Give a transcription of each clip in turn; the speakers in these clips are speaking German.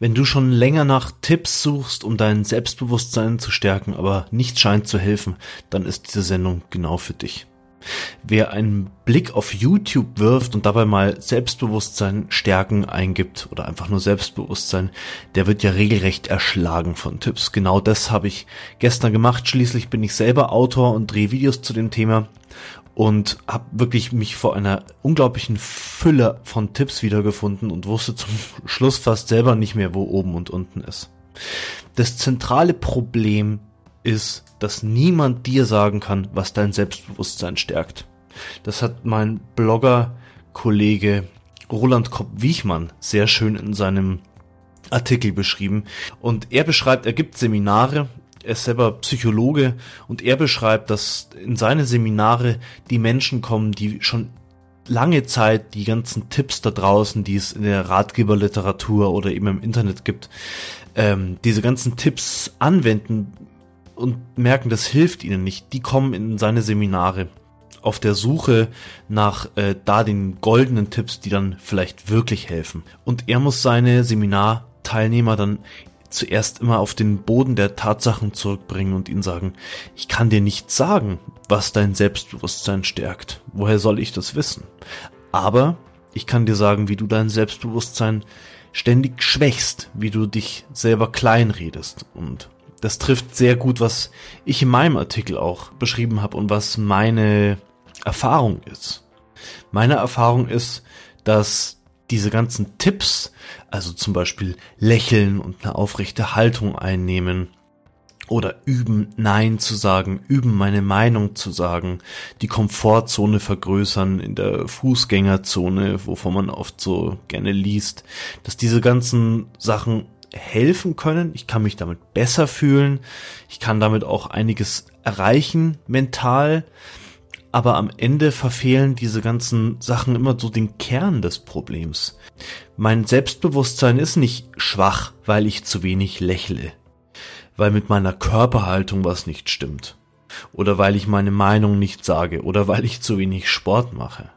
Wenn du schon länger nach Tipps suchst, um dein Selbstbewusstsein zu stärken, aber nichts scheint zu helfen, dann ist diese Sendung genau für dich. Wer einen Blick auf YouTube wirft und dabei mal Selbstbewusstsein stärken eingibt oder einfach nur Selbstbewusstsein, der wird ja regelrecht erschlagen von Tipps. Genau das habe ich gestern gemacht. Schließlich bin ich selber Autor und drehe Videos zu dem Thema und habe wirklich mich vor einer unglaublichen Fülle von Tipps wiedergefunden und wusste zum Schluss fast selber nicht mehr, wo oben und unten ist. Das zentrale Problem ist, dass niemand dir sagen kann, was dein Selbstbewusstsein stärkt. Das hat mein Blogger-Kollege Roland Kopp-Wiechmann sehr schön in seinem Artikel beschrieben. Und er beschreibt, er gibt Seminare er ist selber Psychologe und er beschreibt, dass in seine Seminare die Menschen kommen, die schon lange Zeit die ganzen Tipps da draußen, die es in der Ratgeberliteratur oder eben im Internet gibt, ähm, diese ganzen Tipps anwenden und merken, das hilft ihnen nicht. Die kommen in seine Seminare auf der Suche nach äh, da den goldenen Tipps, die dann vielleicht wirklich helfen. Und er muss seine Seminarteilnehmer dann zuerst immer auf den Boden der Tatsachen zurückbringen und ihnen sagen, ich kann dir nicht sagen, was dein Selbstbewusstsein stärkt. Woher soll ich das wissen? Aber ich kann dir sagen, wie du dein Selbstbewusstsein ständig schwächst, wie du dich selber klein redest. Und das trifft sehr gut, was ich in meinem Artikel auch beschrieben habe und was meine Erfahrung ist. Meine Erfahrung ist, dass diese ganzen Tipps, also zum Beispiel lächeln und eine aufrechte Haltung einnehmen oder üben, Nein zu sagen, üben, meine Meinung zu sagen, die Komfortzone vergrößern in der Fußgängerzone, wovon man oft so gerne liest, dass diese ganzen Sachen helfen können. Ich kann mich damit besser fühlen. Ich kann damit auch einiges erreichen mental aber am Ende verfehlen diese ganzen Sachen immer so den Kern des Problems. Mein Selbstbewusstsein ist nicht schwach, weil ich zu wenig lächle, weil mit meiner Körperhaltung was nicht stimmt, oder weil ich meine Meinung nicht sage, oder weil ich zu wenig Sport mache.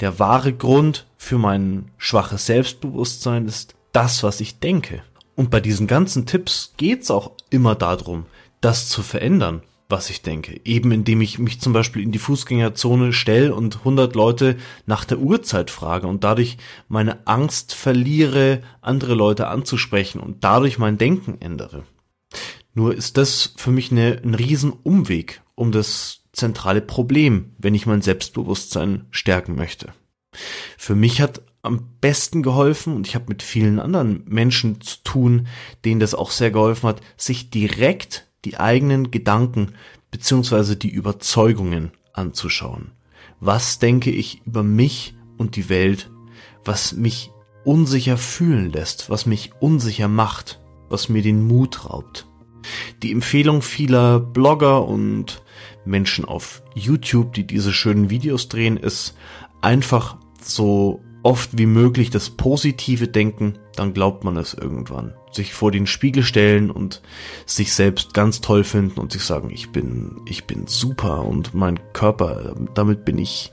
Der wahre Grund für mein schwaches Selbstbewusstsein ist das, was ich denke. Und bei diesen ganzen Tipps geht's auch immer darum, das zu verändern was ich denke. Eben indem ich mich zum Beispiel in die Fußgängerzone stelle und 100 Leute nach der Uhrzeit frage und dadurch meine Angst verliere, andere Leute anzusprechen und dadurch mein Denken ändere. Nur ist das für mich eine, ein Riesenumweg um das zentrale Problem, wenn ich mein Selbstbewusstsein stärken möchte. Für mich hat am besten geholfen und ich habe mit vielen anderen Menschen zu tun, denen das auch sehr geholfen hat, sich direkt die eigenen Gedanken beziehungsweise die Überzeugungen anzuschauen. Was denke ich über mich und die Welt, was mich unsicher fühlen lässt, was mich unsicher macht, was mir den Mut raubt. Die Empfehlung vieler Blogger und Menschen auf YouTube, die diese schönen Videos drehen, ist einfach so oft wie möglich das positive Denken, dann glaubt man es irgendwann. Sich vor den Spiegel stellen und sich selbst ganz toll finden und sich sagen, ich bin, ich bin super und mein Körper, damit bin ich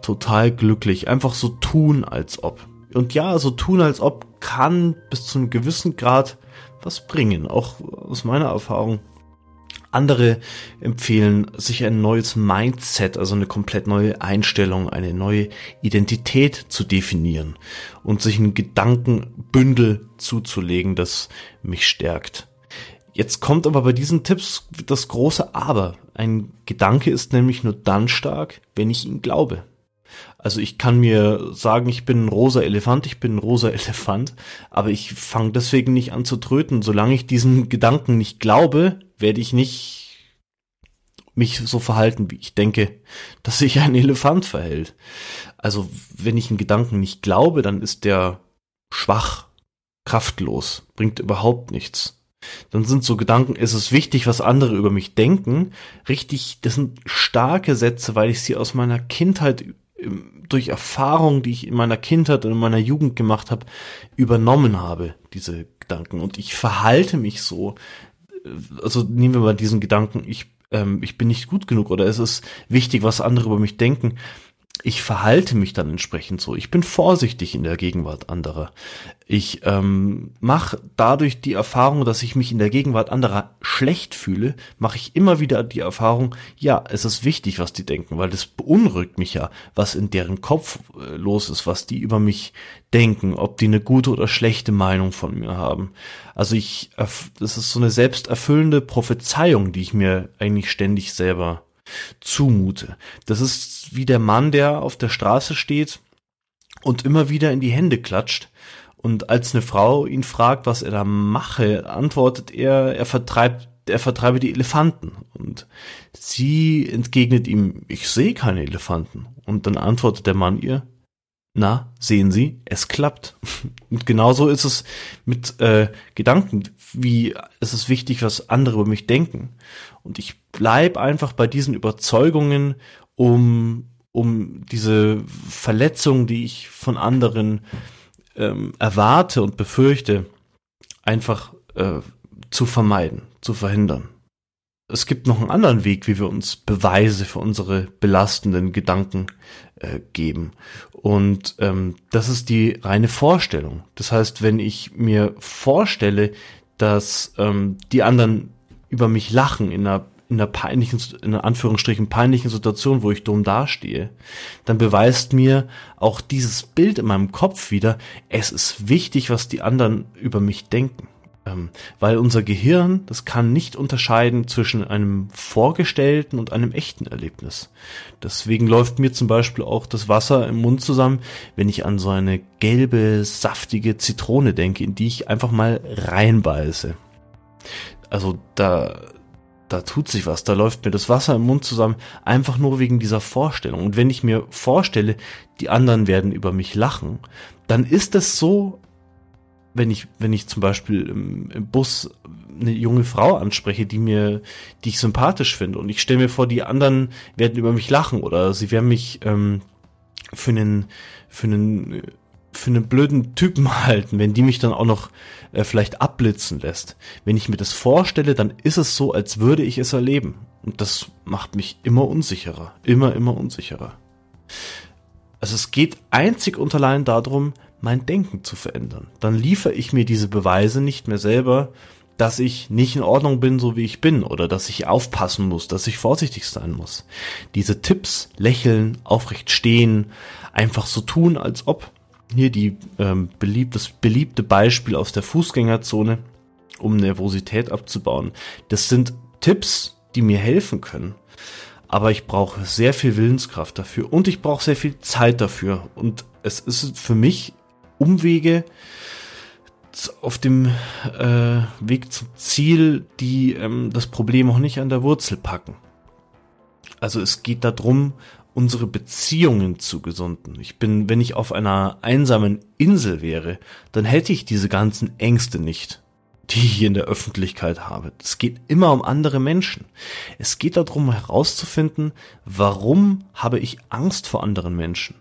total glücklich. Einfach so tun, als ob. Und ja, so tun, als ob kann bis zu einem gewissen Grad was bringen. Auch aus meiner Erfahrung andere empfehlen, sich ein neues Mindset, also eine komplett neue Einstellung, eine neue Identität zu definieren und sich ein Gedankenbündel zuzulegen, das mich stärkt. Jetzt kommt aber bei diesen Tipps das große Aber. Ein Gedanke ist nämlich nur dann stark, wenn ich ihn glaube. Also ich kann mir sagen, ich bin ein rosa Elefant, ich bin ein rosa Elefant, aber ich fange deswegen nicht an zu tröten. Solange ich diesen Gedanken nicht glaube, werde ich nicht mich so verhalten, wie ich denke, dass sich ein Elefant verhält. Also wenn ich einen Gedanken nicht glaube, dann ist der schwach, kraftlos, bringt überhaupt nichts. Dann sind so Gedanken, es ist wichtig, was andere über mich denken. Richtig, das sind starke Sätze, weil ich sie aus meiner Kindheit durch Erfahrungen, die ich in meiner Kindheit und in meiner Jugend gemacht habe, übernommen habe, diese Gedanken. Und ich verhalte mich so, also nehmen wir mal diesen Gedanken, ich, ähm, ich bin nicht gut genug oder es ist wichtig, was andere über mich denken. Ich verhalte mich dann entsprechend so. Ich bin vorsichtig in der Gegenwart anderer. Ich ähm, mache dadurch die Erfahrung, dass ich mich in der Gegenwart anderer schlecht fühle, mache ich immer wieder die Erfahrung, ja, es ist wichtig, was die denken, weil das beunruhigt mich ja, was in deren Kopf äh, los ist, was die über mich denken, ob die eine gute oder schlechte Meinung von mir haben. Also ich, das ist so eine selbsterfüllende Prophezeiung, die ich mir eigentlich ständig selber zumute. Das ist wie der Mann, der auf der Straße steht und immer wieder in die Hände klatscht. Und als eine Frau ihn fragt, was er da mache, antwortet er, er vertreibt, er vertreibe die Elefanten. Und sie entgegnet ihm, ich sehe keine Elefanten. Und dann antwortet der Mann ihr, na, sehen Sie, es klappt. Und genauso ist es mit äh, Gedanken, wie es ist wichtig, was andere über mich denken. Und ich bleib einfach bei diesen Überzeugungen, um, um diese Verletzung, die ich von anderen ähm, erwarte und befürchte, einfach äh, zu vermeiden, zu verhindern. Es gibt noch einen anderen Weg, wie wir uns Beweise für unsere belastenden Gedanken äh, geben. Und ähm, das ist die reine Vorstellung. Das heißt, wenn ich mir vorstelle, dass ähm, die anderen über mich lachen in einer in einer peinlichen, in Anführungsstrichen peinlichen Situation, wo ich dumm dastehe, dann beweist mir auch dieses Bild in meinem Kopf wieder, es ist wichtig, was die anderen über mich denken. Ähm, weil unser Gehirn, das kann nicht unterscheiden zwischen einem vorgestellten und einem echten Erlebnis. Deswegen läuft mir zum Beispiel auch das Wasser im Mund zusammen, wenn ich an so eine gelbe, saftige Zitrone denke, in die ich einfach mal reinbeiße. Also da, da tut sich was, da läuft mir das Wasser im Mund zusammen, einfach nur wegen dieser Vorstellung. Und wenn ich mir vorstelle, die anderen werden über mich lachen, dann ist es so, wenn ich, wenn ich zum Beispiel im, im, Bus eine junge Frau anspreche, die mir, die ich sympathisch finde und ich stelle mir vor, die anderen werden über mich lachen oder sie werden mich ähm, für einen, für einen, für einen blöden Typen halten, wenn die mich dann auch noch äh, vielleicht abblitzen lässt. Wenn ich mir das vorstelle, dann ist es so, als würde ich es erleben. Und das macht mich immer unsicherer, immer, immer unsicherer. Also es geht einzig und allein darum, mein Denken zu verändern. Dann liefere ich mir diese Beweise nicht mehr selber, dass ich nicht in Ordnung bin, so wie ich bin, oder dass ich aufpassen muss, dass ich vorsichtig sein muss. Diese Tipps, lächeln, aufrecht stehen, einfach so tun, als ob. Hier die ähm, beliebtes, beliebte Beispiel aus der Fußgängerzone, um Nervosität abzubauen. Das sind Tipps, die mir helfen können. Aber ich brauche sehr viel Willenskraft dafür und ich brauche sehr viel Zeit dafür. Und es ist für mich Umwege auf dem äh, Weg zum Ziel, die ähm, das Problem auch nicht an der Wurzel packen. Also es geht darum, unsere Beziehungen zu gesunden. Ich bin, wenn ich auf einer einsamen Insel wäre, dann hätte ich diese ganzen Ängste nicht, die ich in der Öffentlichkeit habe. Es geht immer um andere Menschen. Es geht darum herauszufinden, warum habe ich Angst vor anderen Menschen?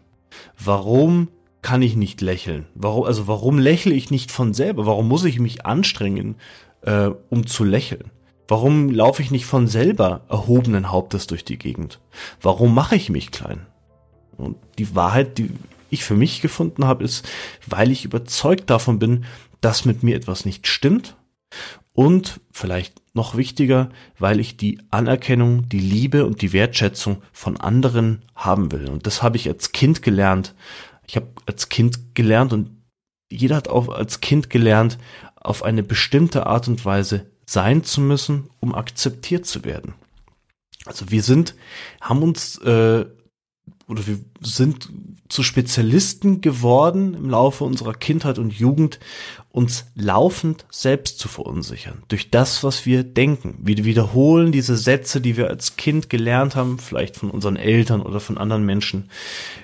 Warum kann ich nicht lächeln? Warum, also warum lächle ich nicht von selber? Warum muss ich mich anstrengen, äh, um zu lächeln? Warum laufe ich nicht von selber erhobenen Hauptes durch die Gegend? Warum mache ich mich klein? Und die Wahrheit, die ich für mich gefunden habe, ist, weil ich überzeugt davon bin, dass mit mir etwas nicht stimmt und vielleicht noch wichtiger, weil ich die Anerkennung, die Liebe und die Wertschätzung von anderen haben will. Und das habe ich als Kind gelernt, ich habe als Kind gelernt und jeder hat auch als Kind gelernt, auf eine bestimmte Art und Weise sein zu müssen, um akzeptiert zu werden. Also wir sind, haben uns äh, oder wir sind zu Spezialisten geworden im Laufe unserer Kindheit und Jugend, uns laufend selbst zu verunsichern. Durch das, was wir denken. Wir wiederholen diese Sätze, die wir als Kind gelernt haben, vielleicht von unseren Eltern oder von anderen Menschen,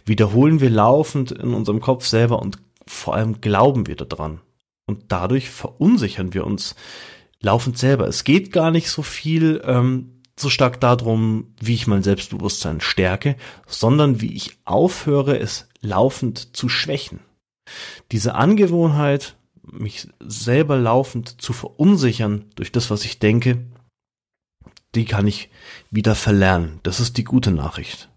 wiederholen wir laufend in unserem Kopf selber und vor allem glauben wir daran. Und dadurch verunsichern wir uns laufend selber. Es geht gar nicht so viel ähm, so stark darum, wie ich mein Selbstbewusstsein stärke, sondern wie ich aufhöre, es laufend zu schwächen. Diese Angewohnheit, mich selber laufend zu verunsichern durch das, was ich denke, die kann ich wieder verlernen. Das ist die gute Nachricht.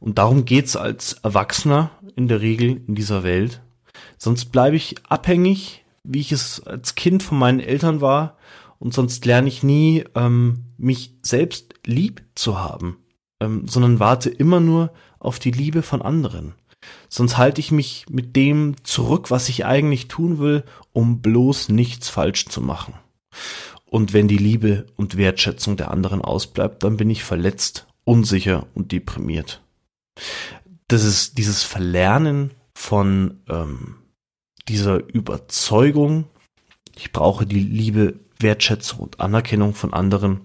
Und darum geht's als Erwachsener in der Regel in dieser Welt. Sonst bleibe ich abhängig, wie ich es als Kind von meinen Eltern war. Und sonst lerne ich nie, ähm, mich selbst lieb zu haben, ähm, sondern warte immer nur auf die Liebe von anderen. Sonst halte ich mich mit dem zurück, was ich eigentlich tun will, um bloß nichts falsch zu machen. Und wenn die Liebe und Wertschätzung der anderen ausbleibt, dann bin ich verletzt, unsicher und deprimiert. Das ist dieses Verlernen von ähm, dieser Überzeugung, ich brauche die Liebe, Wertschätzung und Anerkennung von anderen.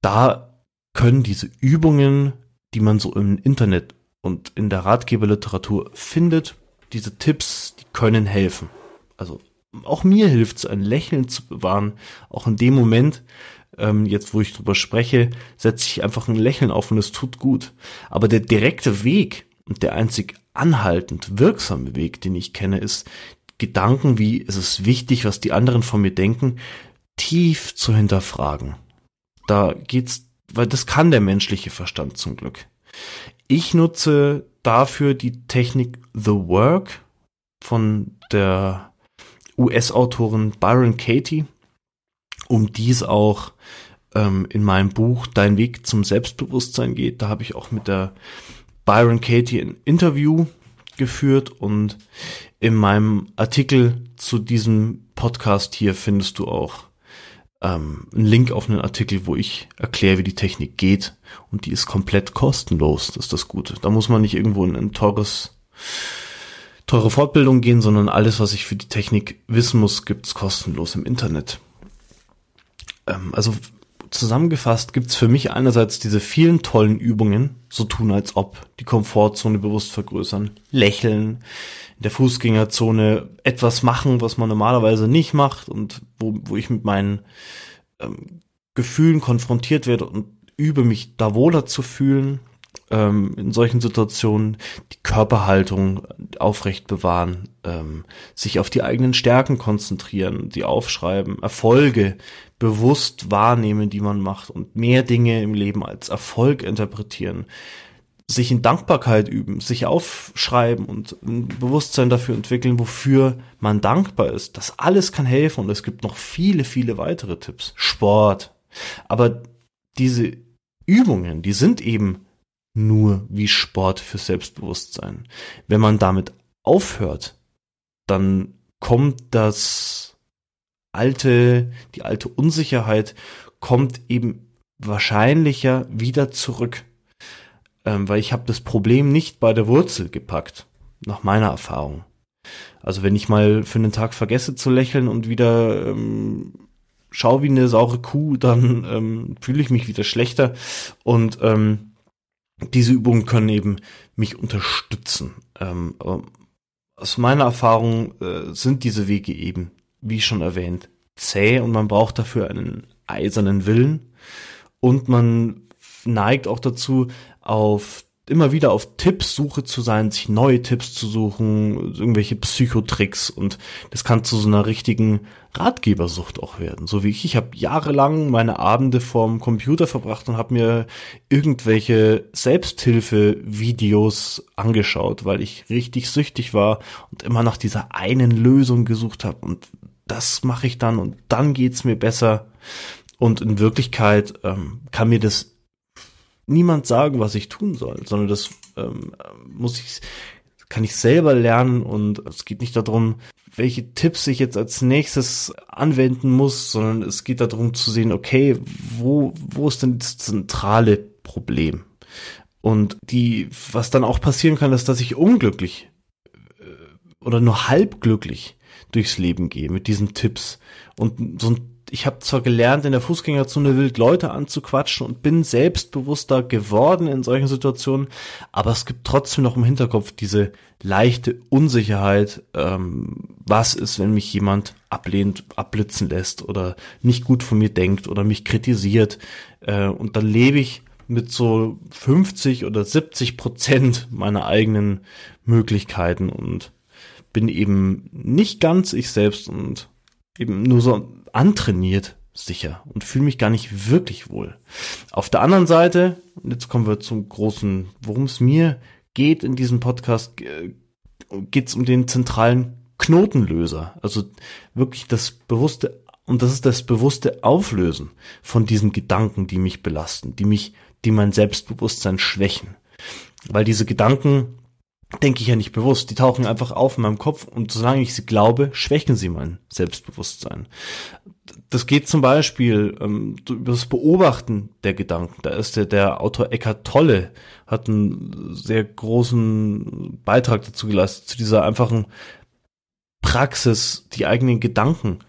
Da können diese Übungen, die man so im Internet und in der Ratgeberliteratur findet, diese Tipps, die können helfen. Also auch mir hilft es, ein Lächeln zu bewahren. Auch in dem Moment, ähm, jetzt wo ich drüber spreche, setze ich einfach ein Lächeln auf und es tut gut. Aber der direkte Weg und der einzig anhaltend wirksame Weg, den ich kenne, ist Gedanken wie, es ist wichtig, was die anderen von mir denken, tief zu hinterfragen. Da geht's, weil das kann der menschliche Verstand zum Glück. Ich nutze dafür die Technik The Work von der US-Autorin Byron Katie, um dies auch ähm, in meinem Buch Dein Weg zum Selbstbewusstsein geht. Da habe ich auch mit der Byron Katie ein Interview geführt und in meinem Artikel zu diesem Podcast hier findest du auch ähm, einen Link auf einen Artikel, wo ich erkläre, wie die Technik geht und die ist komplett kostenlos. Das ist das Gute. Da muss man nicht irgendwo in ein teures teure Fortbildung gehen, sondern alles, was ich für die Technik wissen muss, gibt's kostenlos im Internet. Ähm, also zusammengefasst gibt's für mich einerseits diese vielen tollen Übungen, so tun als ob, die Komfortzone bewusst vergrößern, lächeln, in der Fußgängerzone etwas machen, was man normalerweise nicht macht und wo, wo ich mit meinen ähm, Gefühlen konfrontiert werde und übe mich da wohler zu fühlen, ähm, in solchen Situationen die Körperhaltung aufrecht bewahren, ähm, sich auf die eigenen Stärken konzentrieren, die aufschreiben, Erfolge bewusst wahrnehmen, die man macht und mehr Dinge im Leben als Erfolg interpretieren, sich in Dankbarkeit üben, sich aufschreiben und ein Bewusstsein dafür entwickeln, wofür man dankbar ist. Das alles kann helfen und es gibt noch viele, viele weitere Tipps. Sport. Aber diese Übungen, die sind eben nur wie Sport für Selbstbewusstsein. Wenn man damit aufhört, dann kommt das alte, die alte Unsicherheit kommt eben wahrscheinlicher wieder zurück. Ähm, weil ich habe das Problem nicht bei der Wurzel gepackt, nach meiner Erfahrung. Also wenn ich mal für einen Tag vergesse zu lächeln und wieder ähm, schau wie eine saure Kuh, dann ähm, fühle ich mich wieder schlechter und ähm, diese Übungen können eben mich unterstützen. Ähm, aus meiner Erfahrung äh, sind diese Wege eben, wie schon erwähnt, zäh und man braucht dafür einen eisernen Willen und man neigt auch dazu, auf immer wieder auf Tippssuche zu sein, sich neue Tipps zu suchen, irgendwelche Psychotricks und das kann zu so einer richtigen Ratgebersucht auch werden. So wie ich, ich habe jahrelang meine Abende vorm Computer verbracht und habe mir irgendwelche Selbsthilfe-Videos angeschaut, weil ich richtig süchtig war und immer nach dieser einen Lösung gesucht habe und das mache ich dann und dann geht's mir besser. Und in Wirklichkeit ähm, kann mir das niemand sagen, was ich tun soll, sondern das ähm, muss ich, kann ich selber lernen und es geht nicht darum, welche Tipps ich jetzt als nächstes anwenden muss, sondern es geht darum zu sehen, okay, wo, wo ist denn das zentrale Problem? Und die, was dann auch passieren kann, ist, dass ich unglücklich äh, oder nur halbglücklich durchs Leben gehe mit diesen Tipps und so ein ich habe zwar gelernt, in der Fußgängerzone wild Leute anzuquatschen und bin selbstbewusster geworden in solchen Situationen, aber es gibt trotzdem noch im Hinterkopf diese leichte Unsicherheit, ähm, was ist, wenn mich jemand ablehnt, abblitzen lässt oder nicht gut von mir denkt oder mich kritisiert. Äh, und dann lebe ich mit so 50 oder 70 Prozent meiner eigenen Möglichkeiten und bin eben nicht ganz ich selbst und eben nur so antrainiert sicher und fühle mich gar nicht wirklich wohl. Auf der anderen Seite, und jetzt kommen wir zum großen, worum es mir geht in diesem Podcast, geht es um den zentralen Knotenlöser. Also wirklich das bewusste, und das ist das bewusste Auflösen von diesen Gedanken, die mich belasten, die mich, die mein Selbstbewusstsein schwächen. Weil diese Gedanken denke ich ja nicht bewusst. Die tauchen einfach auf in meinem Kopf und solange ich sie glaube, schwächen sie mein Selbstbewusstsein. Das geht zum Beispiel ähm, über das Beobachten der Gedanken. Da ist der, der Autor Eckhart Tolle, hat einen sehr großen Beitrag dazu geleistet, zu dieser einfachen Praxis, die eigenen Gedanken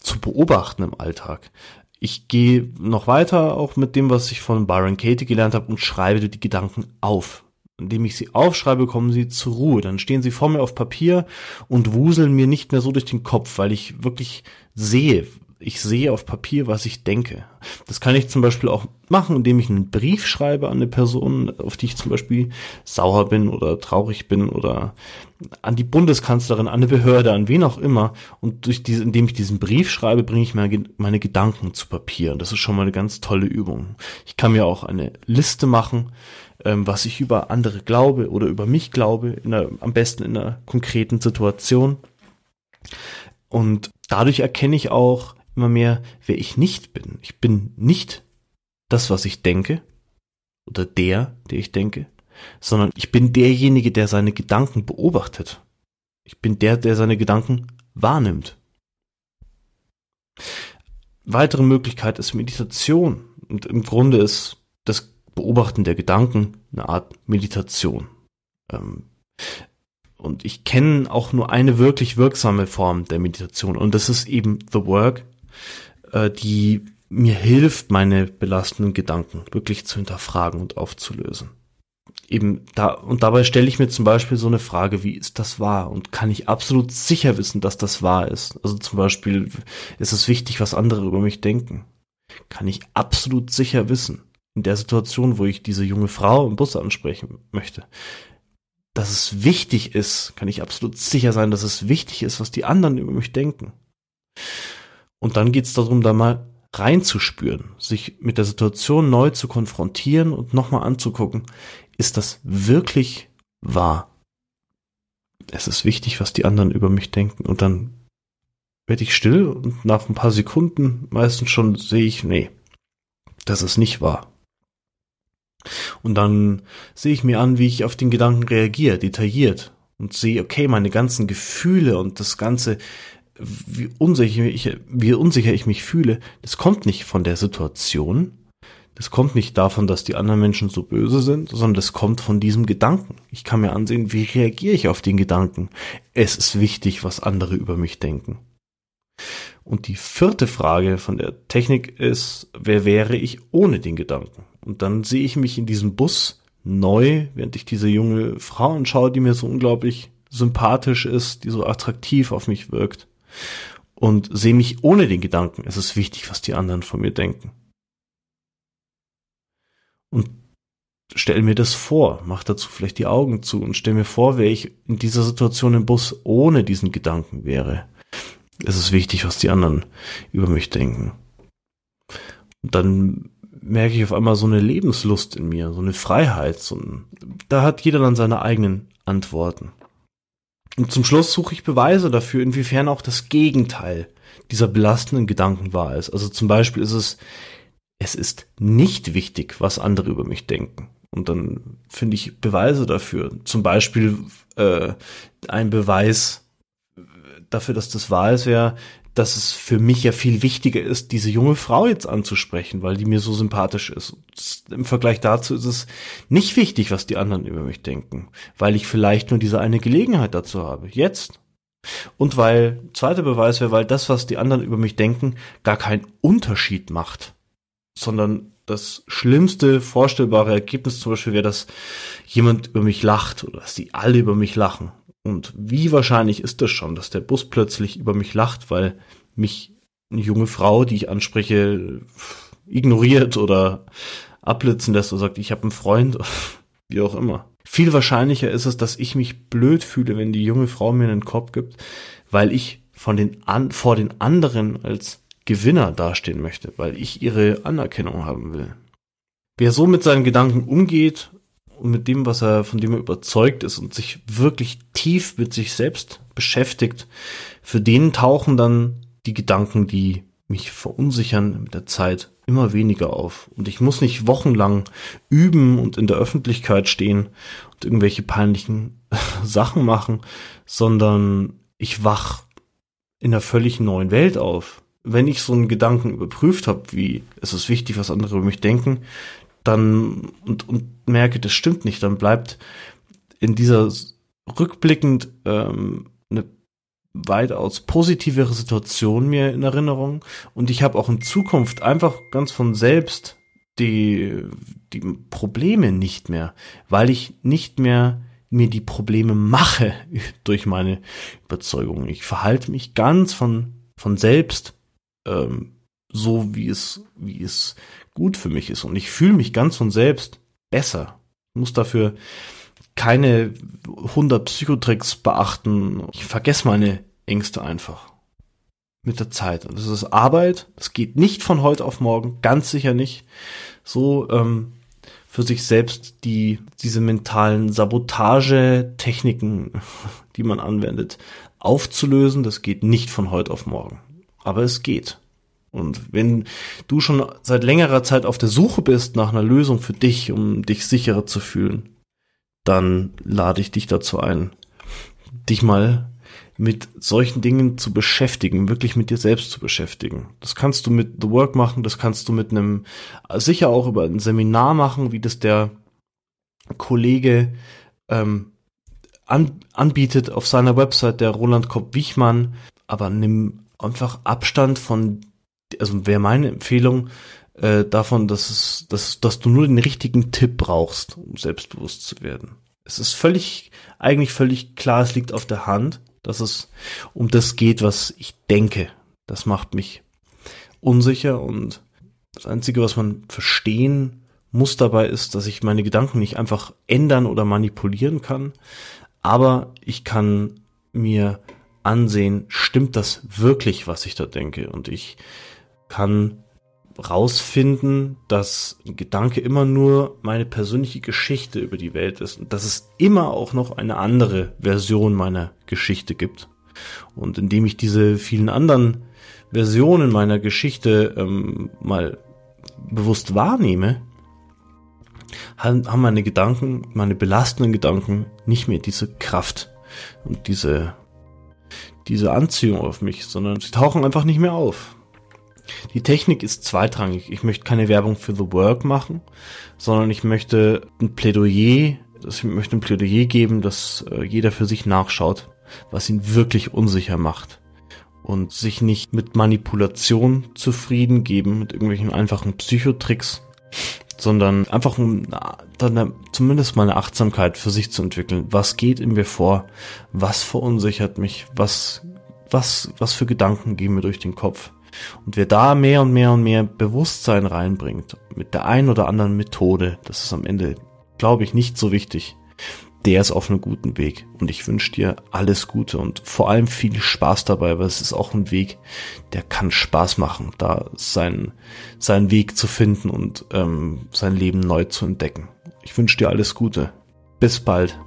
zu beobachten im Alltag. Ich gehe noch weiter auch mit dem, was ich von Byron Katie gelernt habe und schreibe die Gedanken auf indem ich sie aufschreibe, kommen sie zur Ruhe. Dann stehen sie vor mir auf Papier und wuseln mir nicht mehr so durch den Kopf, weil ich wirklich sehe, ich sehe auf Papier, was ich denke. Das kann ich zum Beispiel auch machen, indem ich einen Brief schreibe an eine Person, auf die ich zum Beispiel sauer bin oder traurig bin oder an die Bundeskanzlerin, an eine Behörde, an wen auch immer. Und durch diese, indem ich diesen Brief schreibe, bringe ich meine, meine Gedanken zu Papier. Und das ist schon mal eine ganz tolle Übung. Ich kann mir auch eine Liste machen ähm, was ich über andere glaube oder über mich glaube, in einer, am besten in einer konkreten Situation. Und dadurch erkenne ich auch immer mehr, wer ich nicht bin. Ich bin nicht das, was ich denke oder der, der ich denke, sondern ich bin derjenige, der seine Gedanken beobachtet. Ich bin der, der seine Gedanken wahrnimmt. Weitere Möglichkeit ist Meditation. Und im Grunde ist das Beobachten der Gedanken, eine Art Meditation. Ähm, und ich kenne auch nur eine wirklich wirksame Form der Meditation und das ist eben The Work, äh, die mir hilft, meine belastenden Gedanken wirklich zu hinterfragen und aufzulösen. Eben da, und dabei stelle ich mir zum Beispiel so eine Frage, wie ist das wahr? Und kann ich absolut sicher wissen, dass das wahr ist? Also zum Beispiel, ist es wichtig, was andere über mich denken? Kann ich absolut sicher wissen? In der Situation, wo ich diese junge Frau im Bus ansprechen möchte, dass es wichtig ist, kann ich absolut sicher sein, dass es wichtig ist, was die anderen über mich denken. Und dann geht es darum, da mal reinzuspüren, sich mit der Situation neu zu konfrontieren und nochmal anzugucken, ist das wirklich wahr? Es ist wichtig, was die anderen über mich denken. Und dann werde ich still und nach ein paar Sekunden meistens schon sehe ich, nee, das ist nicht wahr. Und dann sehe ich mir an, wie ich auf den Gedanken reagiere, detailliert. Und sehe, okay, meine ganzen Gefühle und das Ganze, wie unsicher ich, wie unsicher ich mich fühle, das kommt nicht von der Situation. Das kommt nicht davon, dass die anderen Menschen so böse sind, sondern das kommt von diesem Gedanken. Ich kann mir ansehen, wie reagiere ich auf den Gedanken. Es ist wichtig, was andere über mich denken. Und die vierte Frage von der Technik ist, wer wäre ich ohne den Gedanken? Und dann sehe ich mich in diesem Bus neu, während ich diese junge Frau anschaue, die mir so unglaublich sympathisch ist, die so attraktiv auf mich wirkt. Und sehe mich ohne den Gedanken, es ist wichtig, was die anderen von mir denken. Und stell mir das vor, mach dazu vielleicht die Augen zu und stell mir vor, wer ich in dieser Situation im Bus ohne diesen Gedanken wäre. Es ist wichtig, was die anderen über mich denken. Und dann merke ich auf einmal so eine Lebenslust in mir, so eine Freiheit. So ein, da hat jeder dann seine eigenen Antworten. Und zum Schluss suche ich Beweise dafür, inwiefern auch das Gegenteil dieser belastenden Gedanken wahr ist. Also zum Beispiel ist es, es ist nicht wichtig, was andere über mich denken. Und dann finde ich Beweise dafür. Zum Beispiel äh, ein Beweis dafür, dass das wahr ist, wäre, dass es für mich ja viel wichtiger ist, diese junge Frau jetzt anzusprechen, weil die mir so sympathisch ist. Im Vergleich dazu ist es nicht wichtig, was die anderen über mich denken, weil ich vielleicht nur diese eine Gelegenheit dazu habe. Jetzt. Und weil, zweiter Beweis wäre, weil das, was die anderen über mich denken, gar keinen Unterschied macht, sondern das schlimmste vorstellbare Ergebnis zum Beispiel wäre, dass jemand über mich lacht oder dass die alle über mich lachen. Und wie wahrscheinlich ist das schon, dass der Bus plötzlich über mich lacht, weil mich eine junge Frau, die ich anspreche, ignoriert oder abblitzen lässt oder sagt, ich habe einen Freund, wie auch immer. Viel wahrscheinlicher ist es, dass ich mich blöd fühle, wenn die junge Frau mir einen Korb gibt, weil ich von den an, vor den anderen als Gewinner dastehen möchte, weil ich ihre Anerkennung haben will. Wer so mit seinen Gedanken umgeht und mit dem, was er, von dem er überzeugt ist und sich wirklich tief mit sich selbst beschäftigt, für den tauchen dann die Gedanken, die mich verunsichern mit der Zeit immer weniger auf. Und ich muss nicht wochenlang üben und in der Öffentlichkeit stehen und irgendwelche peinlichen Sachen machen, sondern ich wach in einer völlig neuen Welt auf. Wenn ich so einen Gedanken überprüft habe, wie es ist wichtig, was andere über mich denken, dann und, und merke, das stimmt nicht, dann bleibt in dieser rückblickend ähm, eine weitaus positivere Situation mir in Erinnerung und ich habe auch in Zukunft einfach ganz von selbst die, die Probleme nicht mehr, weil ich nicht mehr mir die Probleme mache durch meine Überzeugung. Ich verhalte mich ganz von, von selbst ähm, so, wie es, wie es gut für mich ist. Und ich fühle mich ganz von selbst besser. Ich muss dafür keine 100 Psychotricks beachten. Ich vergesse meine Ängste einfach. Mit der Zeit. Und das ist Arbeit. Das geht nicht von heute auf morgen. Ganz sicher nicht. So, ähm, für sich selbst die, diese mentalen Sabotage-Techniken, die man anwendet, aufzulösen. Das geht nicht von heute auf morgen. Aber es geht. Und wenn du schon seit längerer Zeit auf der Suche bist nach einer Lösung für dich, um dich sicherer zu fühlen, dann lade ich dich dazu ein, dich mal mit solchen Dingen zu beschäftigen, wirklich mit dir selbst zu beschäftigen. Das kannst du mit The Work machen, das kannst du mit einem, sicher auch über ein Seminar machen, wie das der Kollege ähm, an, anbietet auf seiner Website, der Roland Kopp-Wichmann, aber nimm einfach Abstand von also wäre meine Empfehlung äh, davon, dass es, dass, dass du nur den richtigen Tipp brauchst, um selbstbewusst zu werden. Es ist völlig, eigentlich völlig klar, es liegt auf der Hand, dass es um das geht, was ich denke. Das macht mich unsicher und das Einzige, was man verstehen muss dabei ist, dass ich meine Gedanken nicht einfach ändern oder manipulieren kann, aber ich kann mir ansehen, stimmt das wirklich, was ich da denke? Und ich kann rausfinden, dass ein Gedanke immer nur meine persönliche Geschichte über die Welt ist und dass es immer auch noch eine andere Version meiner Geschichte gibt. Und indem ich diese vielen anderen Versionen meiner Geschichte ähm, mal bewusst wahrnehme, haben meine Gedanken, meine belastenden Gedanken nicht mehr diese Kraft und diese, diese Anziehung auf mich, sondern sie tauchen einfach nicht mehr auf. Die Technik ist zweitrangig. Ich möchte keine Werbung für The Work machen, sondern ich möchte ein Plädoyer, ich möchte ein Plädoyer geben, dass äh, jeder für sich nachschaut, was ihn wirklich unsicher macht und sich nicht mit Manipulation zufrieden geben, mit irgendwelchen einfachen Psychotricks, sondern einfach um dann zumindest mal eine Achtsamkeit für sich zu entwickeln. Was geht in mir vor? Was verunsichert mich? Was, was, was für Gedanken gehen mir durch den Kopf? Und wer da mehr und mehr und mehr Bewusstsein reinbringt, mit der einen oder anderen Methode, das ist am Ende, glaube ich, nicht so wichtig, der ist auf einem guten Weg. Und ich wünsche dir alles Gute und vor allem viel Spaß dabei, weil es ist auch ein Weg, der kann Spaß machen, da seinen, seinen Weg zu finden und ähm, sein Leben neu zu entdecken. Ich wünsche dir alles Gute. Bis bald.